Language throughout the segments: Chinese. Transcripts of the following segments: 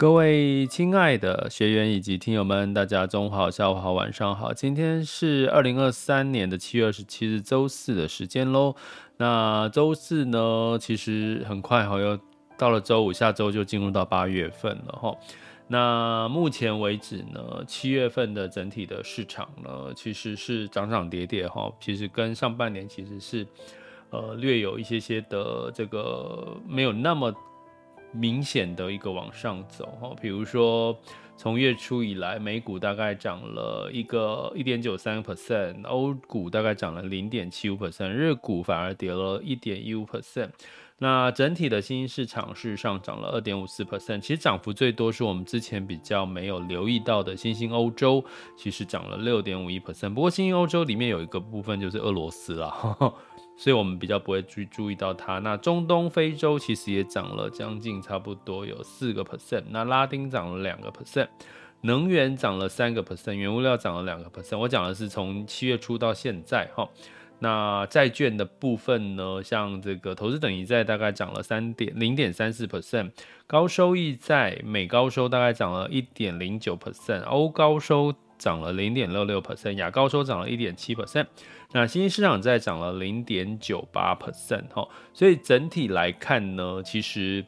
各位亲爱的学员以及听友们，大家中午好、下午好、晚上好。今天是二零二三年的七月二十七日，周四的时间喽。那周四呢，其实很快哈，又到了周五，下周就进入到八月份了哈。那目前为止呢，七月份的整体的市场呢，其实是涨涨跌跌哈。其实跟上半年其实是呃略有一些些的这个没有那么。明显的一个往上走哈，比如说从月初以来，美股大概涨了一个一点九三 percent，欧股大概涨了零点七五 percent，日股反而跌了一点一五 percent。那整体的新兴市场是上涨了二点五四 percent，其实涨幅最多是我们之前比较没有留意到的新兴欧洲，其实涨了六点五一 percent。不过新兴欧洲里面有一个部分就是俄罗斯啦。呵 呵所以我们比较不会去注意到它。那中东非洲其实也涨了将近差不多有四个 percent。那拉丁涨了两个 percent，能源涨了三个 percent，原物料涨了两个 percent。我讲的是从七月初到现在哈。那债券的部分呢，像这个投资等级债大概涨了三点零点三四 percent，高收益债美高收大概涨了一点零九 percent，欧高收涨了零点六六 percent，亚高收涨了一点七 percent。那新兴市场债涨了零点九八 percent 哈，所以整体来看呢，其实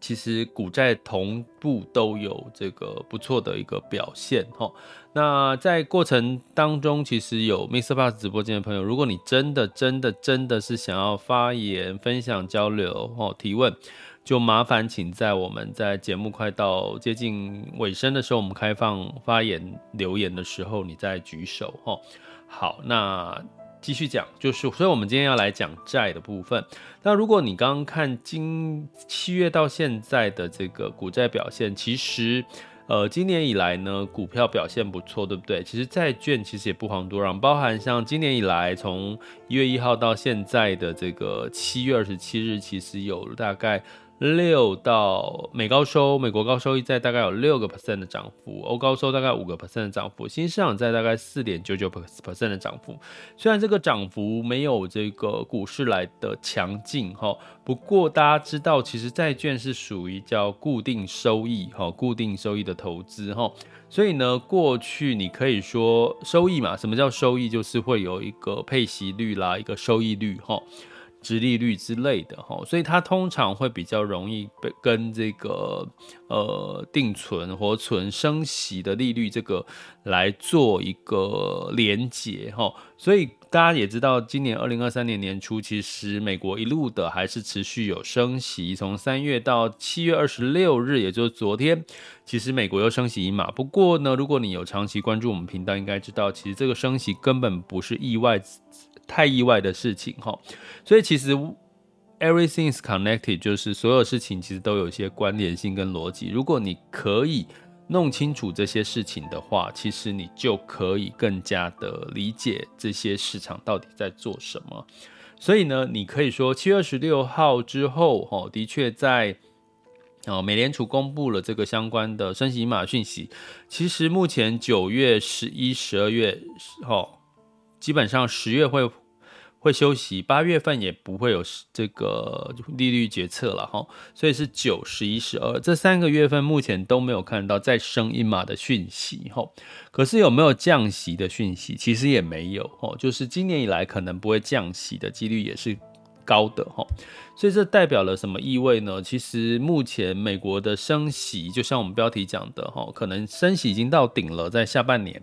其实股债同步都有这个不错的一个表现哈。那在过程当中，其实有 Mr. Bus 直播间的朋友，如果你真的真的真的是想要发言、分享、交流哦、提问，就麻烦请在我们在节目快到接近尾声的时候，我们开放发言留言的时候，你再举手哈。好，那继续讲，就是，所以我们今天要来讲债的部分。那如果你刚刚看今七月到现在的这个股债表现，其实，呃，今年以来呢，股票表现不错，对不对？其实债券其实也不遑多让，包含像今年以来从一月一号到现在的这个七月二十七日，其实有大概。六到美高收，美国高收益债大概有六个 percent 的涨幅，欧高收大概五个 percent 的涨幅，新市场债大概四点九九 percent 的涨幅。虽然这个涨幅没有这个股市来的强劲哈，不过大家知道，其实债券是属于叫固定收益哈，固定收益的投资哈，所以呢，过去你可以说收益嘛，什么叫收益？就是会有一个配息率啦，一个收益率哈。殖利率之类的哈，所以它通常会比较容易被跟这个呃定存、活存、升息的利率这个来做一个连结哈。所以大家也知道，今年二零二三年年初，其实美国一路的还是持续有升息，从三月到七月二十六日，也就是昨天，其实美国又升息一码。不过呢，如果你有长期关注我们频道，应该知道，其实这个升息根本不是意外。太意外的事情哈，所以其实 everything is connected，就是所有事情其实都有一些关联性跟逻辑。如果你可以弄清楚这些事情的话，其实你就可以更加的理解这些市场到底在做什么。所以呢，你可以说七月二十六号之后，哈，的确在哦，美联储公布了这个相关的升息码讯息。其实目前九月、十一、十二月，哦。基本上十月会会休息，八月份也不会有这个利率决策了哈，所以是九、十一、十二这三个月份目前都没有看到再升一码的讯息哈。可是有没有降息的讯息？其实也没有哦，就是今年以来可能不会降息的几率也是高的哈。所以这代表了什么意味呢？其实目前美国的升息，就像我们标题讲的哈，可能升息已经到顶了，在下半年。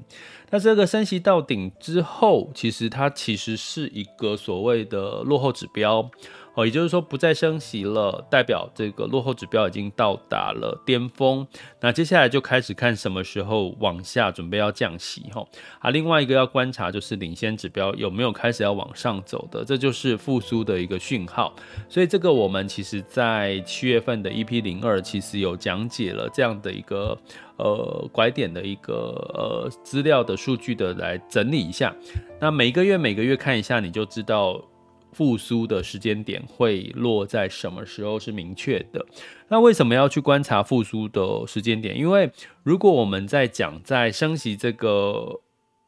那这个升息到顶之后，其实它其实是一个所谓的落后指标。哦，也就是说不再升息了，代表这个落后指标已经到达了巅峰。那接下来就开始看什么时候往下准备要降息哈。啊，另外一个要观察就是领先指标有没有开始要往上走的，这就是复苏的一个讯号。所以这个我们其实在七月份的 EP 零二其实有讲解了这样的一个呃拐点的一个呃资料的数据的来整理一下。那每个月每个月看一下，你就知道。复苏的时间点会落在什么时候是明确的。那为什么要去观察复苏的时间点？因为如果我们在讲在升息这个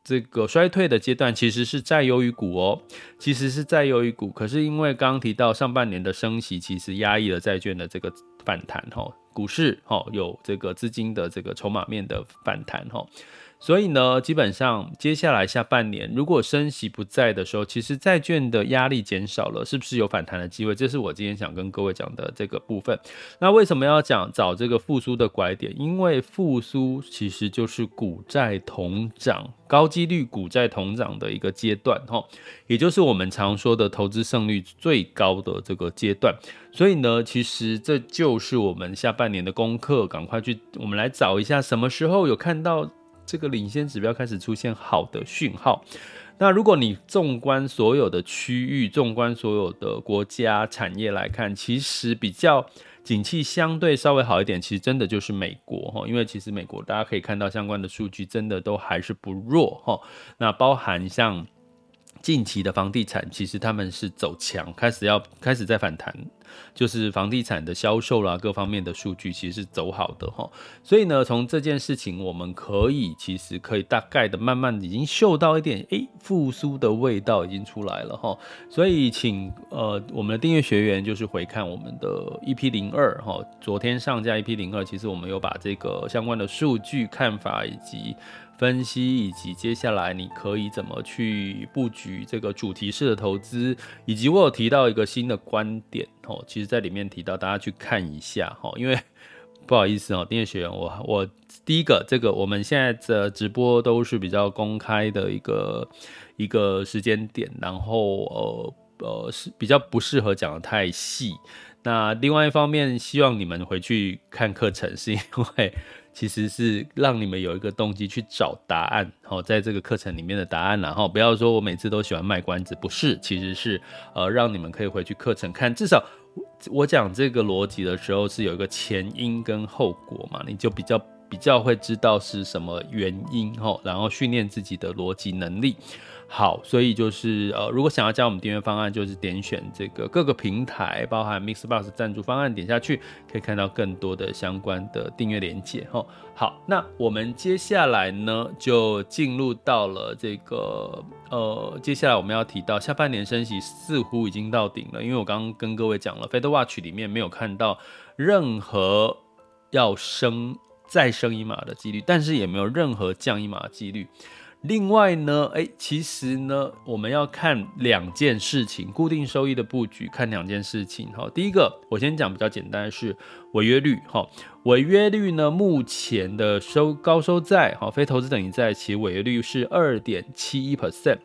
这个衰退的阶段，其实是债优于股哦，其实是债优于股。可是因为刚刚提到上半年的升息，其实压抑了债券的这个反弹哈，股市哈有这个资金的这个筹码面的反弹哈。所以呢，基本上接下来下半年，如果升息不在的时候，其实债券的压力减少了，是不是有反弹的机会？这是我今天想跟各位讲的这个部分。那为什么要讲找这个复苏的拐点？因为复苏其实就是股债同涨，高几率股债同涨的一个阶段，哈，也就是我们常说的投资胜率最高的这个阶段。所以呢，其实这就是我们下半年的功课，赶快去，我们来找一下什么时候有看到。这个领先指标开始出现好的讯号，那如果你纵观所有的区域，纵观所有的国家产业来看，其实比较景气相对稍微好一点，其实真的就是美国哈，因为其实美国大家可以看到相关的数据，真的都还是不弱哈。那包含像近期的房地产，其实他们是走强，开始要开始在反弹。就是房地产的销售啦，各方面的数据其实是走好的哈，所以呢，从这件事情我们可以其实可以大概的慢慢已经嗅到一点诶复苏的味道已经出来了哈，所以请呃我们的订阅学员就是回看我们的 EP 零二哈，昨天上架 EP 零二，其实我们有把这个相关的数据看法以及。分析以及接下来你可以怎么去布局这个主题式的投资，以及我有提到一个新的观点哦，其实在里面提到大家去看一下哈，因为不好意思哦，订阅学员我我第一个这个我们现在的直播都是比较公开的一个一个时间点，然后呃呃是比较不适合讲得太细。那另外一方面，希望你们回去看课程，是因为。其实是让你们有一个动机去找答案，好，在这个课程里面的答案，然后不要说我每次都喜欢卖关子，不是，其实是呃让你们可以回去课程看，至少我讲这个逻辑的时候是有一个前因跟后果嘛，你就比较比较会知道是什么原因，吼，然后训练自己的逻辑能力。好，所以就是呃，如果想要加我们订阅方案，就是点选这个各个平台，包含 Mixbox 赞助方案，点下去可以看到更多的相关的订阅连接哈。好，那我们接下来呢，就进入到了这个呃，接下来我们要提到下半年升息似乎已经到顶了，因为我刚刚跟各位讲了，Fed Watch 里面没有看到任何要升再升一码的几率，但是也没有任何降一码的几率。另外呢，哎，其实呢，我们要看两件事情，固定收益的布局，看两件事情。哈，第一个，我先讲比较简单的是违约率。哈，违约率呢，目前的收高收债，哈，非投资等级债，其违约率是二点七一 percent。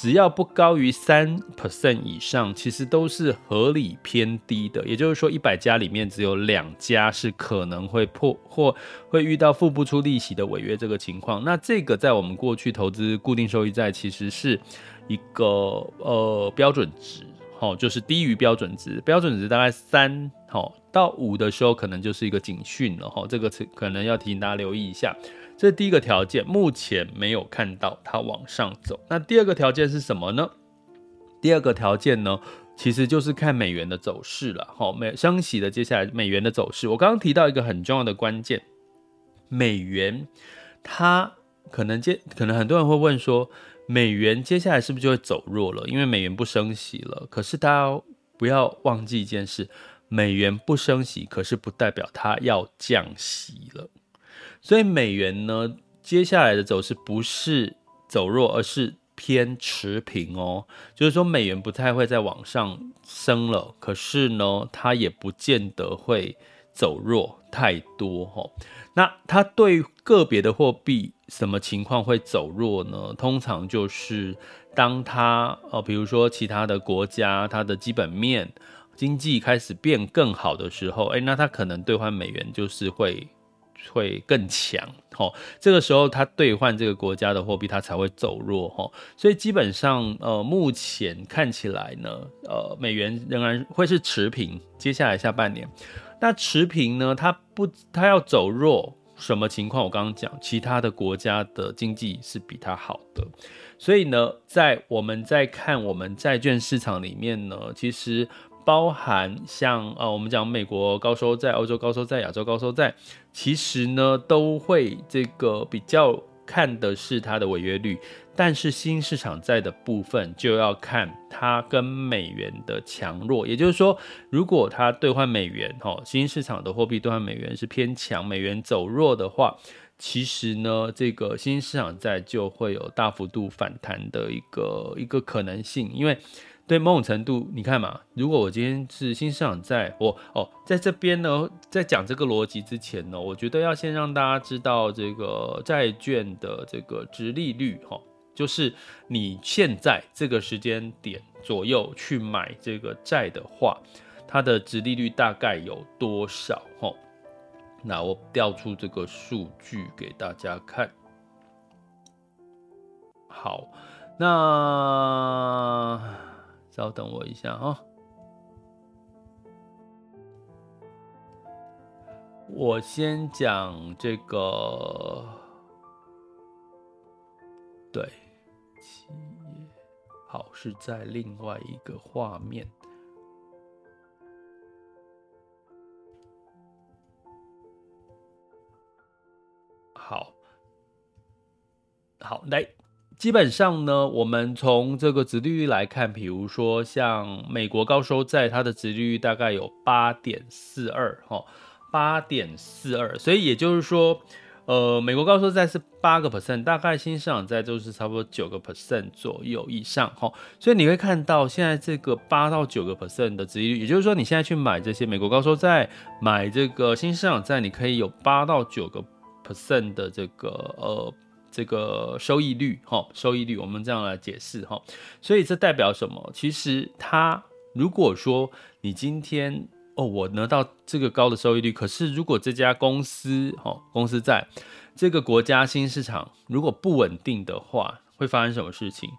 只要不高于三 percent 以上，其实都是合理偏低的。也就是说，一百家里面只有两家是可能会破或会遇到付不出利息的违约这个情况。那这个在我们过去投资固定收益债，其实是一个呃标准值，好，就是低于标准值，标准值大概三到五的时候，可能就是一个警讯了哈。这个可能要提醒大家留意一下。这是第一个条件，目前没有看到它往上走。那第二个条件是什么呢？第二个条件呢，其实就是看美元的走势了。好，美升息的接下来美元的走势，我刚刚提到一个很重要的关键，美元它可能接，可能很多人会问说，美元接下来是不是就会走弱了？因为美元不升息了。可是大家不要忘记一件事，美元不升息，可是不代表它要降息了。所以美元呢，接下来的走势不是走弱，而是偏持平哦，就是说美元不太会再往上升了，可是呢，它也不见得会走弱太多哈。那它对个别的货币什么情况会走弱呢？通常就是当它呃，比如说其他的国家它的基本面经济开始变更好的时候，哎，那它可能兑换美元就是会。会更强，吼，这个时候它兑换这个国家的货币，它才会走弱，吼，所以基本上，呃，目前看起来呢，呃，美元仍然会是持平，接下来下半年，那持平呢，它不，它要走弱，什么情况？我刚刚讲，其他的国家的经济是比它好的，所以呢，在我们在看我们债券市场里面呢，其实。包含像呃，我们讲美国高收债、欧洲高收债、亚洲高收债，其实呢都会这个比较看的是它的违约率，但是新市场债的部分就要看它跟美元的强弱。也就是说，如果它兑换美元，哈，新市场的货币兑换美元是偏强，美元走弱的话，其实呢，这个新市场债就会有大幅度反弹的一个一个可能性，因为。对某种程度，你看嘛，如果我今天是新市场在，我哦，在这边呢，在讲这个逻辑之前呢，我觉得要先让大家知道这个债券的这个殖利率哈，就是你现在这个时间点左右去买这个债的话，它的殖利率大概有多少哈？那我调出这个数据给大家看。好，那。稍等我一下啊、我先讲这个，对，企业好，是在另外一个画面，好，好来。基本上呢，我们从这个殖利率来看，比如说像美国高收债，它的殖利率大概有八点四二，哈，八点四二，所以也就是说，呃，美国高收债是八个 percent，大概新市场债就是差不多九个 percent 左右以上，哈，所以你会看到现在这个八到九个 percent 的殖利率，也就是说你现在去买这些美国高收债，买这个新市场债，你可以有八到九个 percent 的这个呃。这个收益率，哈，收益率，我们这样来解释，哈，所以这代表什么？其实它如果说你今天哦，我拿到这个高的收益率，可是如果这家公司，哈，公司在这个国家新市场如果不稳定的话，会发生什么事情？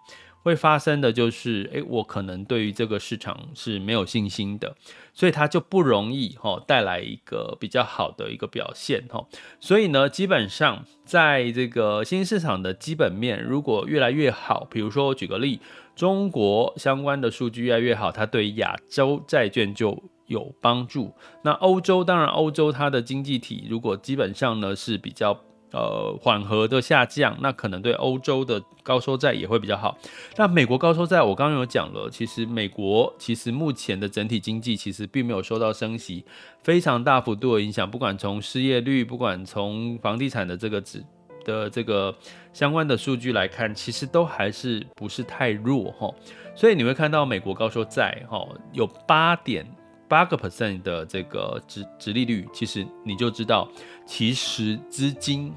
会发生的就是，诶，我可能对于这个市场是没有信心的，所以它就不容易哈带来一个比较好的一个表现哈。所以呢，基本上在这个新兴市场的基本面如果越来越好，比如说我举个例，中国相关的数据越来越好，它对亚洲债券就有帮助。那欧洲当然，欧洲它的经济体如果基本上呢是比较。呃，缓和的下降，那可能对欧洲的高收债也会比较好。那美国高收债，我刚刚有讲了，其实美国其实目前的整体经济其实并没有受到升息非常大幅度的影响，不管从失业率，不管从房地产的这个指的这个相关的数据来看，其实都还是不是太弱哈。所以你会看到美国高收债哈有八点八个 percent 的这个殖殖利率，其实你就知道，其实资金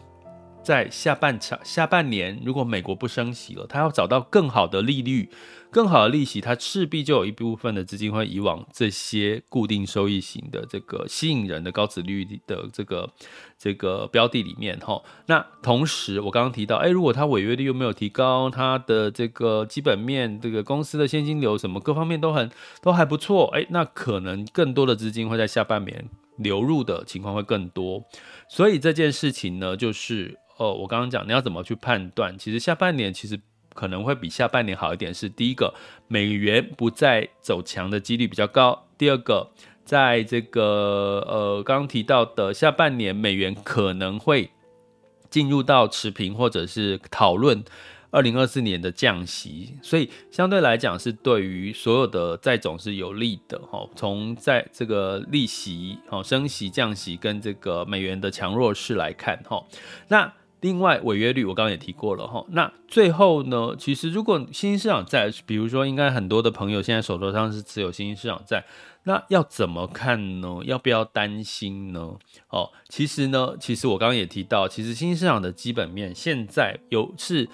在下半场下半年，如果美国不升息了，它要找到更好的利率。更好的利息，它势必就有一部分的资金会移往这些固定收益型的这个吸引人的高值率的这个这个标的里面哈。那同时，我刚刚提到，哎，如果它违约率又没有提高，它的这个基本面，这个公司的现金流什么各方面都很都还不错，哎，那可能更多的资金会在下半年流入的情况会更多。所以这件事情呢，就是呃，我刚刚讲你要怎么去判断，其实下半年其实。可能会比下半年好一点，是第一个，美元不再走强的几率比较高。第二个，在这个呃刚刚提到的下半年，美元可能会进入到持平，或者是讨论二零二四年的降息，所以相对来讲是对于所有的债种是有利的哈。从在这个利息、升息、降息跟这个美元的强弱势来看哈，那。另外，违约率我刚刚也提过了哈。那最后呢，其实如果新兴市场债，比如说，应该很多的朋友现在手头上是持有新兴市场债，那要怎么看呢？要不要担心呢？哦，其实呢，其实我刚刚也提到，其实新兴市场的基本面现在有是。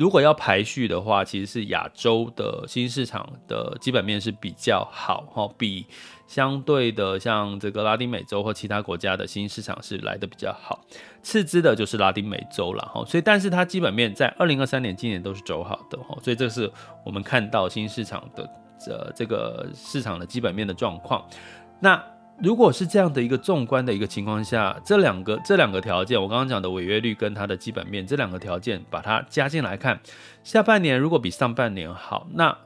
如果要排序的话，其实是亚洲的新市场的基本面是比较好哈，比相对的像这个拉丁美洲或其他国家的新市场是来的比较好。次之的就是拉丁美洲了哈，所以但是它基本面在二零二三年今年都是走好的哈，所以这是我们看到新市场的这这个市场的基本面的状况。那如果是这样的一个纵观的一个情况下，这两个这两个条件，我刚刚讲的违约率跟它的基本面这两个条件，把它加进来看，下半年如果比上半年好，那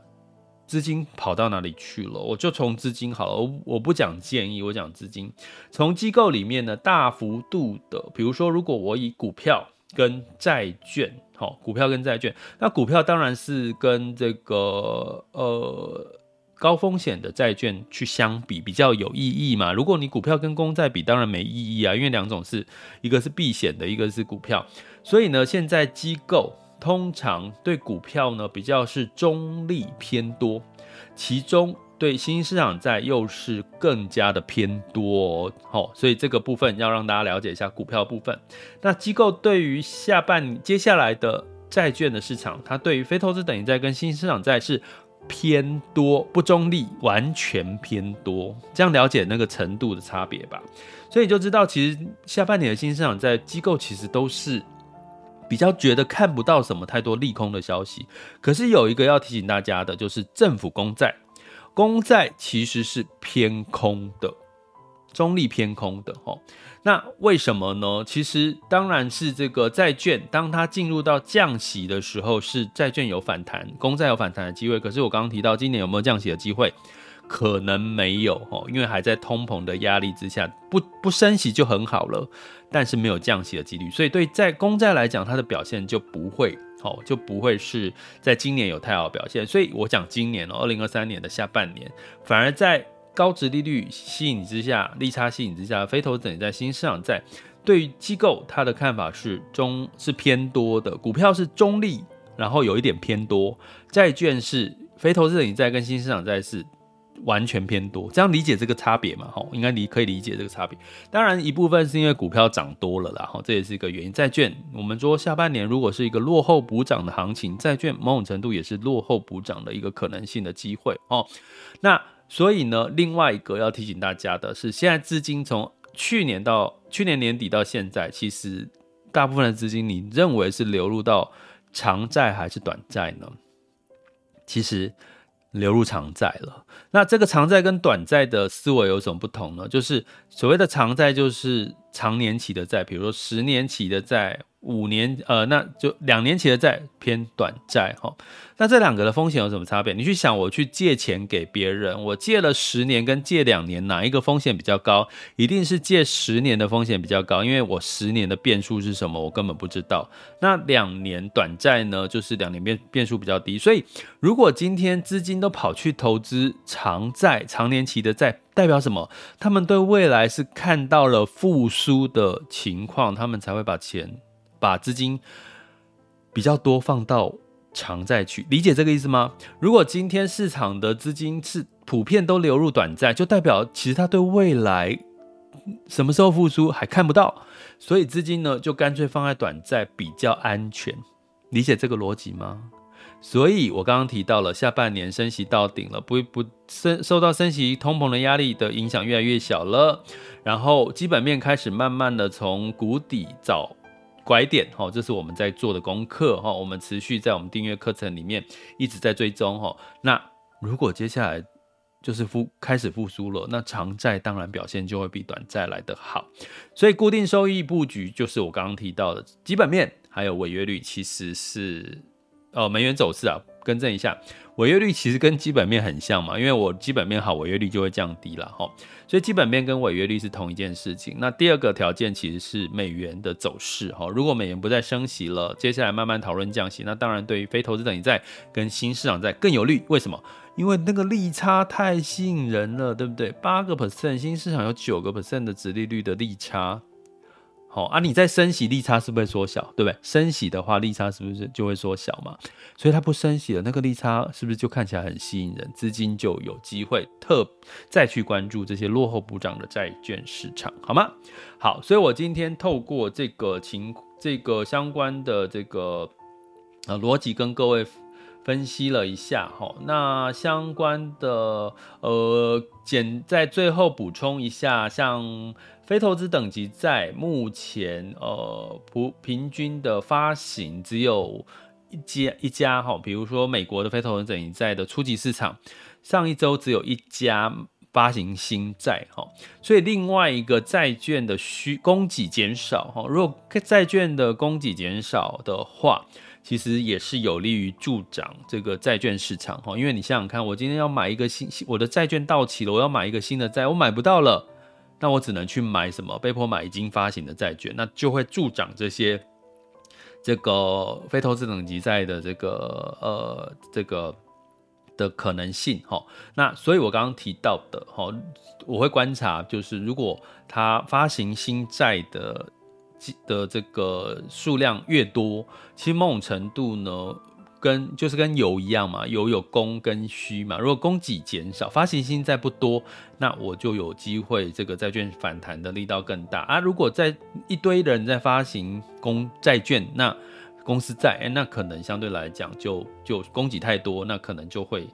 资金跑到哪里去了？我就从资金好了，我我不讲建议，我讲资金。从机构里面呢，大幅度的，比如说，如果我以股票跟债券，好，股票跟债券，那股票当然是跟这个呃。高风险的债券去相比比较有意义嘛？如果你股票跟公债比，当然没意义啊，因为两种是一个是避险的，一个是股票。所以呢，现在机构通常对股票呢比较是中立偏多，其中对新兴市场债又是更加的偏多哦。所以这个部分要让大家了解一下股票部分。那机构对于下半接下来的债券的市场，它对于非投资等级债跟新兴市场债是。偏多不中立，完全偏多，这样了解那个程度的差别吧。所以就知道，其实下半年的新市场在机构其实都是比较觉得看不到什么太多利空的消息。可是有一个要提醒大家的，就是政府公债，公债其实是偏空的，中立偏空的齁。那为什么呢？其实当然是这个债券，当它进入到降息的时候，是债券有反弹，公债有反弹的机会。可是我刚刚提到，今年有没有降息的机会？可能没有哦，因为还在通膨的压力之下，不不升息就很好了，但是没有降息的几率，所以对在公债来讲，它的表现就不会哦，就不会是在今年有太好的表现。所以我讲今年哦，二零二三年的下半年，反而在。高值利率吸引之下，利差吸引之下，非投资等在新市场债对于机构他的看法是中是偏多的，股票是中立，然后有一点偏多，债券是非投资等级债跟新市场债是完全偏多，这样理解这个差别嘛？吼，应该理可以理解这个差别。当然一部分是因为股票涨多了啦，吼，这也是一个原因。债券我们说下半年如果是一个落后补涨的行情，债券某种程度也是落后补涨的一个可能性的机会哦。那所以呢，另外一个要提醒大家的是，现在资金从去年到去年年底到现在，其实大部分的资金，你认为是流入到长债还是短债呢？其实流入长债了。那这个长债跟短债的思维有什么不同呢？就是所谓的长债，就是长年期的债，比如说十年期的债。五年，呃，那就两年期的债偏短债哈。那这两个的风险有什么差别？你去想，我去借钱给别人，我借了十年跟借两年，哪一个风险比较高？一定是借十年的风险比较高，因为我十年的变数是什么，我根本不知道。那两年短债呢，就是两年变变数比较低。所以，如果今天资金都跑去投资长债、长年期的债，代表什么？他们对未来是看到了复苏的情况，他们才会把钱。把资金比较多放到长债去，理解这个意思吗？如果今天市场的资金是普遍都流入短债，就代表其实他对未来什么时候复苏还看不到，所以资金呢就干脆放在短债比较安全，理解这个逻辑吗？所以我刚刚提到了下半年升息到顶了，不不升受到升息通膨的压力的影响越来越小了，然后基本面开始慢慢的从谷底找。拐点哈，这是我们在做的功课哈，我们持续在我们订阅课程里面一直在追踪哈。那如果接下来就是复开始复苏了，那长债当然表现就会比短债来得好。所以固定收益布局就是我刚刚提到的基本面，还有违约率，其实是呃美元走势啊，更正一下。违约率其实跟基本面很像嘛，因为我基本面好，违约率就会降低了哈。所以基本面跟违约率是同一件事情。那第二个条件其实是美元的走势哈。如果美元不再升息了，接下来慢慢讨论降息，那当然对于非投资等级债跟新市场债更有利。为什么？因为那个利差太吸引人了，对不对？八个 percent，新市场有九个 percent 的殖利率的利差。好啊，你在升息，利差是不是会缩小？对不对？升息的话，利差是不是就会缩小嘛？所以它不升息了，那个利差是不是就看起来很吸引人？资金就有机会特再去关注这些落后补涨的债券市场，好吗？好，所以我今天透过这个情这个相关的这个呃逻辑跟各位分析了一下哈。那相关的呃简在最后补充一下，像。非投资等级债目前呃普平均的发行只有一家一家哈，比如说美国的非投资等级债的初级市场，上一周只有一家发行新债哈，所以另外一个债券的需供给减少哈，如果债券的供给减少的话，其实也是有利于助长这个债券市场哈，因为你想想看，我今天要买一个新我的债券到期了，我要买一个新的债，我买不到了。那我只能去买什么？被迫买已经发行的债券，那就会助长这些这个非投资等级债的这个呃这个的可能性哈。那所以我刚刚提到的哈，我会观察，就是如果它发行新债的的这个数量越多，其实某种程度呢。跟就是跟油一样嘛，油有供跟需嘛。如果供给减少，发行新债不多，那我就有机会这个债券反弹的力道更大啊。如果在一堆人在发行公债券，那公司债，欸，那可能相对来讲就就供给太多，那可能就会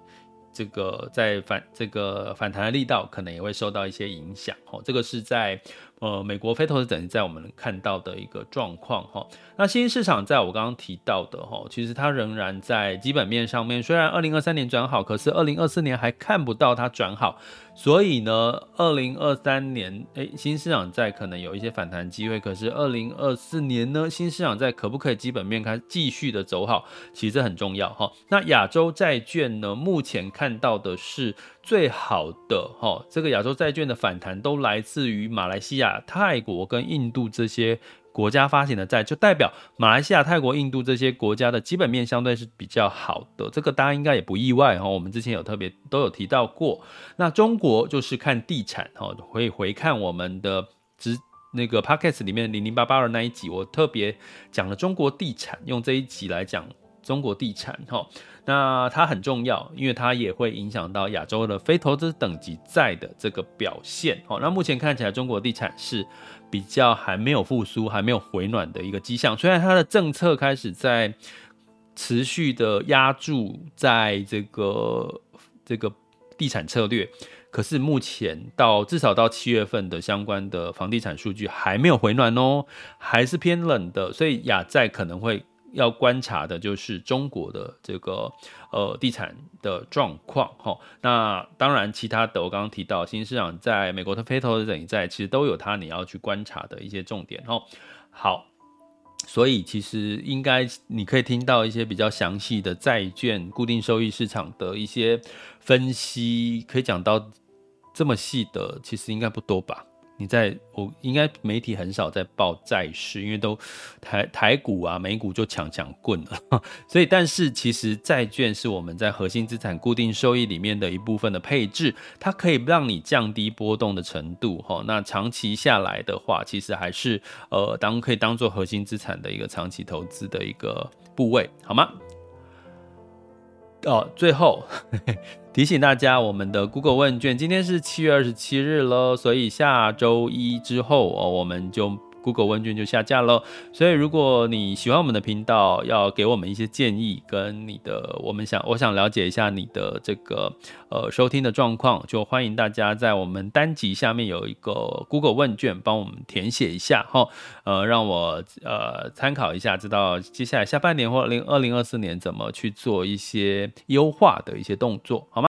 这个在反这个反弹的力道可能也会受到一些影响。哦，这个是在。呃，美国非投资等级债我们看到的一个状况哈，那新兴市场在我刚刚提到的哈，其实它仍然在基本面上面，虽然二零二三年转好，可是二零二四年还看不到它转好，所以呢，二零二三年诶，新市场在可能有一些反弹机会，可是二零二四年呢，新市场在可不可以基本面开继续的走好，其实很重要哈。那亚洲债券呢，目前看到的是。最好的哈，这个亚洲债券的反弹都来自于马来西亚、泰国跟印度这些国家发行的债，就代表马来西亚、泰国、印度这些国家的基本面相对是比较好的，这个大家应该也不意外哈。我们之前有特别都有提到过。那中国就是看地产哈，可以回看我们的直那个 podcast 里面零零八八二那一集，我特别讲了中国地产，用这一集来讲中国地产哈。那它很重要，因为它也会影响到亚洲的非投资等级债的这个表现。好，那目前看起来中国地产是比较还没有复苏、还没有回暖的一个迹象。虽然它的政策开始在持续的压住在这个这个地产策略，可是目前到至少到七月份的相关的房地产数据还没有回暖哦，还是偏冷的，所以亚债可能会。要观察的就是中国的这个呃地产的状况哈，那当然其他的我刚刚提到新市场在美国的非投资等一在其实都有它你要去观察的一些重点哈。好，所以其实应该你可以听到一些比较详细的债券固定收益市场的一些分析，可以讲到这么细的，其实应该不多吧。你在我应该媒体很少在报债市，因为都台台股啊、美股就抢抢棍了，所以但是其实债券是我们在核心资产固定收益里面的一部分的配置，它可以让你降低波动的程度哈。那长期下来的话，其实还是呃当可以当做核心资产的一个长期投资的一个部位，好吗？哦，最后提醒大家，我们的 Google 问卷今天是七月二十七日了，所以下周一之后哦，我们就。Google 问卷就下架喽，所以如果你喜欢我们的频道，要给我们一些建议，跟你的我们想，我想了解一下你的这个呃收听的状况，就欢迎大家在我们单集下面有一个 Google 问卷，帮我们填写一下哈，呃，让我呃参考一下，知道接下来下半年或零二零二四年怎么去做一些优化的一些动作，好吗？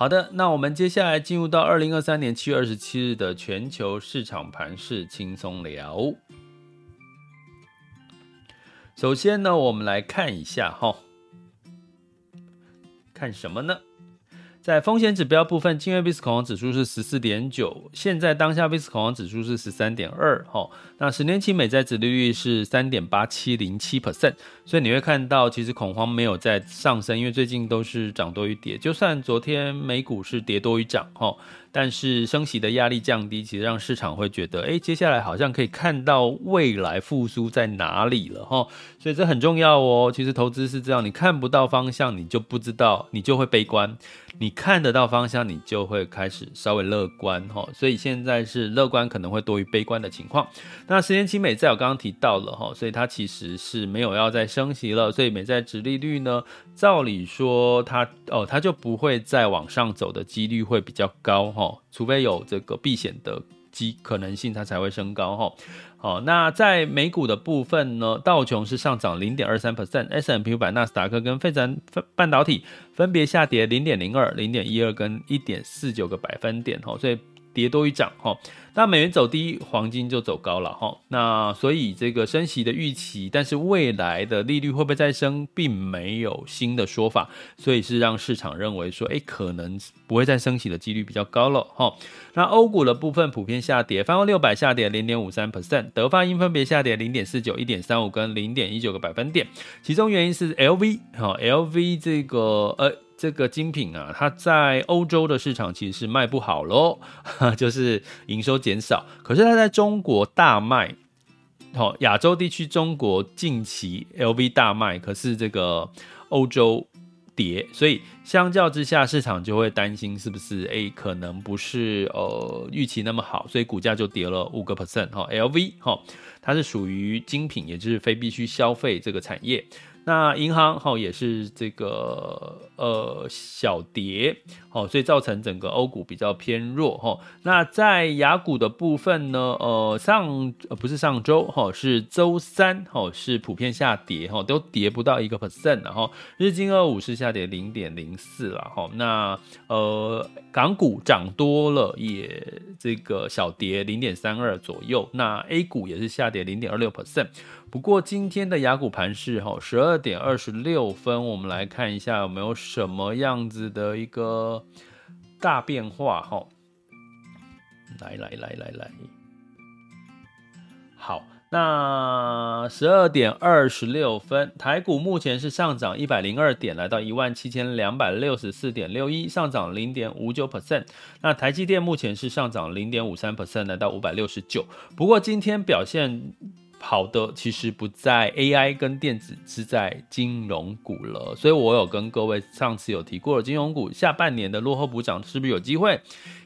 好的，那我们接下来进入到二零二三年七月二十七日的全球市场盘势轻松聊。首先呢，我们来看一下哈，看什么呢？在风险指标部分，今日 VIX 恐慌指数是十四点九，现在当下 VIX 恐慌指数是十三点二哈。那十年期美债殖利率是三点八七零七 percent。所以你会看到，其实恐慌没有在上升，因为最近都是涨多于跌。就算昨天美股是跌多于涨，哈，但是升息的压力降低，其实让市场会觉得，哎，接下来好像可以看到未来复苏在哪里了，哈。所以这很重要哦。其实投资是这样，你看不到方向，你就不知道，你就会悲观；你看得到方向，你就会开始稍微乐观，哈。所以现在是乐观可能会多于悲观的情况。那十年期美债我刚刚提到了，哈，所以它其实是没有要再升。息了，所以美债殖利率呢，照理说它哦，它就不会再往上走的几率会比较高，除非有这个避险的机可能性，它才会升高哈。好，那在美股的部分呢，道琼是上涨零点二三 percent，S&P 五百、纳斯达克跟费城半导体分别下跌零点零二、零点一二跟一点四九个百分点哈，所以。跌多于涨哈，那美元走低，黄金就走高了哈。那所以这个升息的预期，但是未来的利率会不会再升，并没有新的说法，所以是让市场认为说，哎，可能不会再升息的几率比较高了哈。那欧股的部分普遍下跌，泛欧六百下跌零点五三 percent，德法英分别下跌零点四九、一点三五跟零点一九个百分点，其中原因是 LV 哈，LV 这个呃。这个精品啊，它在欧洲的市场其实是卖不好喽，就是营收减少。可是它在中国大卖，好，亚洲地区中国近期 LV 大卖，可是这个欧洲跌，所以相较之下，市场就会担心是不是诶，可能不是呃预期那么好，所以股价就跌了五个 percent 哈。LV 哈，它是属于精品，也就是非必须消费这个产业。那银行哈也是这个呃小跌，好，所以造成整个欧股比较偏弱哈。那在雅股的部分呢，呃上呃不是上周哈，是周三哈是普遍下跌哈，都跌不到一个 percent 然后日经二五是下跌零点零四了哈。那呃港股涨多了也这个小跌零点三二左右，那 A 股也是下跌零点二六 percent。不过今天的雅股盘势哈，十二点二十六分，我们来看一下有没有什么样子的一个大变化哈。来来来来来，好，那十二点二十六分，台股目前是上涨一百零二点，来到一万七千两百六十四点六一，上涨零点五九 percent。那台积电目前是上涨零点五三 percent，来到五百六十九。不过今天表现。好的，其实不在 AI 跟电子，是在金融股了。所以我有跟各位上次有提过了，金融股下半年的落后补涨是不是有机会？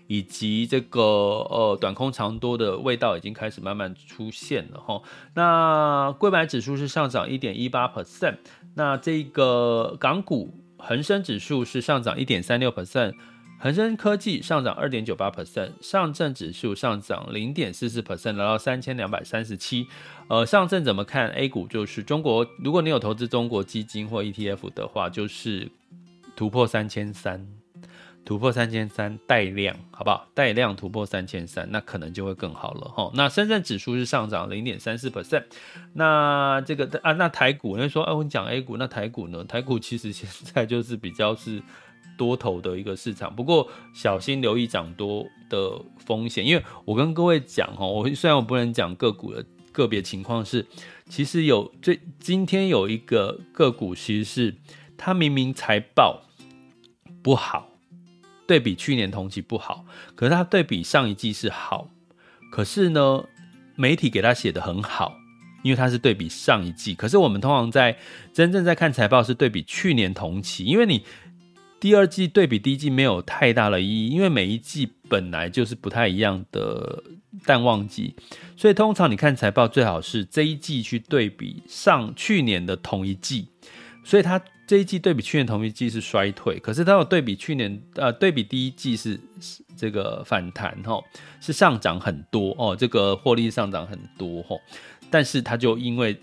以及这个呃短空长多的味道已经开始慢慢出现了哈。那柜买指数是上涨一点一八 percent，那这个港股恒生指数是上涨一点三六 percent。恒生科技上涨二点九八 percent，上证指数上涨零点四四 percent，来到三千两百三十七。呃，上证怎么看？A 股就是中国，如果你有投资中国基金或 ETF 的话，就是突破三千三，突破三千三带量，好不好？带量突破三千三，那可能就会更好了哈。那深圳指数是上涨零点三四 percent，那这个啊，那台股，你说，哦，你讲 A 股，那台股呢？台股其实现在就是比较是。多头的一个市场，不过小心留意涨多的风险，因为我跟各位讲哈，我虽然我不能讲个股的个别情况是，其实有最今天有一个个股，其实是它明明财报不好，对比去年同期不好，可是它对比上一季是好，可是呢，媒体给它写得很好，因为它是对比上一季，可是我们通常在真正在看财报是对比去年同期，因为你。第二季对比第一季没有太大的意义，因为每一季本来就是不太一样的淡旺季，所以通常你看财报最好是这一季去对比上去年的同一季，所以它这一季对比去年同一季是衰退，可是它有对比去年呃对比第一季是这个反弹哈，是上涨很多哦，这个获利上涨很多哈，但是它就因为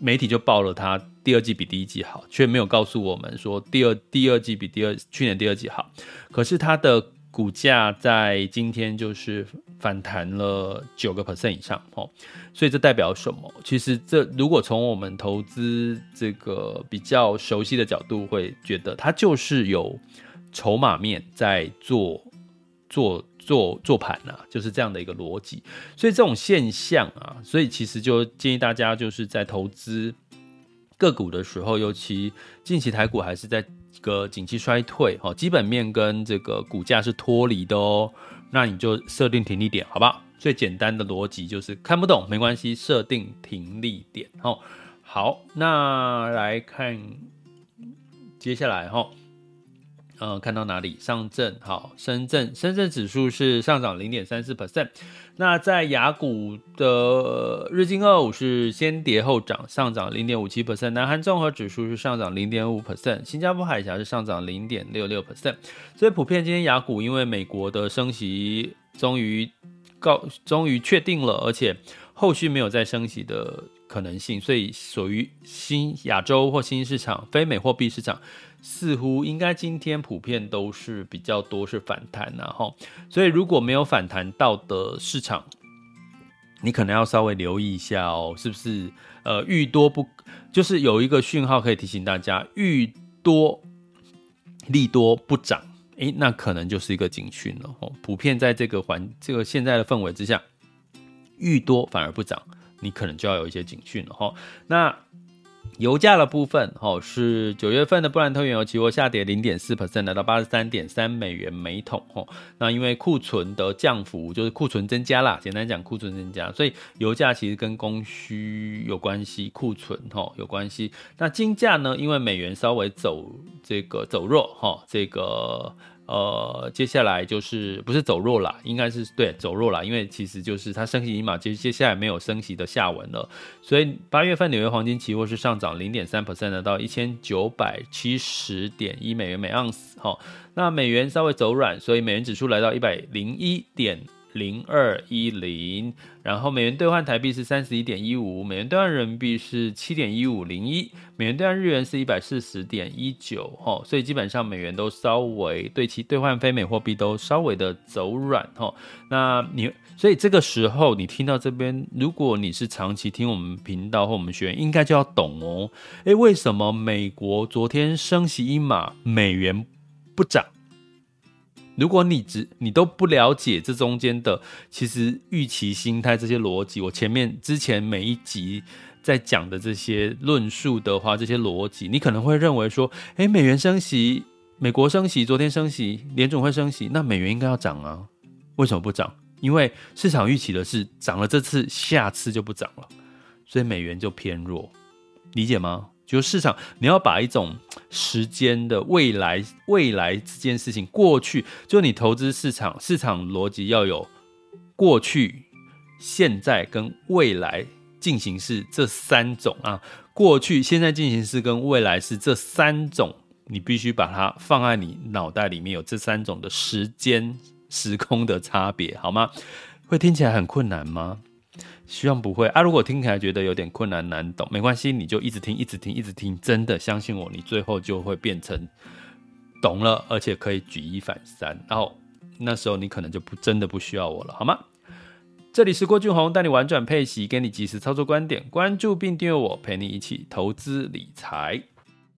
媒体就报了它。第二季比第一季好，却没有告诉我们说第二第二季比第二去年第二季好。可是它的股价在今天就是反弹了九个 percent 以上哦，所以这代表什么？其实这如果从我们投资这个比较熟悉的角度，会觉得它就是有筹码面在做做。做做盘呐，就是这样的一个逻辑，所以这种现象啊，所以其实就建议大家就是在投资个股的时候，尤其近期台股还是在一个景气衰退，哈，基本面跟这个股价是脱离的哦，那你就设定停利点，好不好？最简单的逻辑就是看不懂没关系，设定停利点，哦，好，那来看接下来哈。呃，看到哪里？上证好，深圳深圳指数是上涨零点三四 percent。那在雅股的日经二五是先跌后涨，上涨零点五七 percent。南韩综合指数是上涨零点五 percent。新加坡海峡是上涨零点六六 percent。所以普遍今天雅股因为美国的升息终于告终于确定了，而且后续没有再升息的可能性，所以属于新亚洲或新兴市场非美货币市场。似乎应该今天普遍都是比较多是反弹，然后，所以如果没有反弹到的市场，你可能要稍微留意一下哦，是不是？呃，遇多不就是有一个讯号可以提醒大家，遇多利多不涨，诶，那可能就是一个警讯了哦。普遍在这个环这个现在的氛围之下，遇多反而不涨，你可能就要有一些警讯了哈。那。油价的部分，哦，是九月份的布兰特原油期货下跌零点四 percent，来到八十三点三美元每桶，哦，那因为库存的降幅，就是库存增加啦，简单讲库存增加，所以油价其实跟供需有关系，库存，哦，有关系。那金价呢，因为美元稍微走这个走弱，哈，这个。呃，接下来就是不是走弱啦，应该是对走弱啦，因为其实就是它升息一码，接接下来没有升息的下文了，所以八月份纽约黄金期货是上涨零点三 percent 的，到一千九百七十点一美元每盎司，哈，那美元稍微走软，所以美元指数来到一百零一点。零二一零，然后美元兑换台币是三十一点一五，美元兑换人民币是七点一五零一，美元兑换日元是一百四十点一九，哈，所以基本上美元都稍微对其兑换非美货币都稍微的走软，哈，那你所以这个时候你听到这边，如果你是长期听我们频道或我们学员，应该就要懂哦，诶，为什么美国昨天升息一码，美元不涨？如果你只你都不了解这中间的其实预期心态这些逻辑，我前面之前每一集在讲的这些论述的话，这些逻辑，你可能会认为说，诶，美元升息，美国升息，昨天升息，联总会升息，那美元应该要涨啊？为什么不涨？因为市场预期的是涨了这次，下次就不涨了，所以美元就偏弱，理解吗？就是市场，你要把一种时间的未来、未来这件事情，过去就你投资市场，市场逻辑要有过去、现在跟未来进行式这三种啊。过去、现在进行式跟未来是这三种，你必须把它放在你脑袋里面，有这三种的时间、时空的差别，好吗？会听起来很困难吗？希望不会啊！如果听起来觉得有点困难难懂，没关系，你就一直听，一直听，一直听。真的相信我，你最后就会变成懂了，而且可以举一反三。然后那时候你可能就不真的不需要我了，好吗？这里是郭俊宏，带你玩转配息，给你及时操作观点，关注并订阅我，陪你一起投资理财。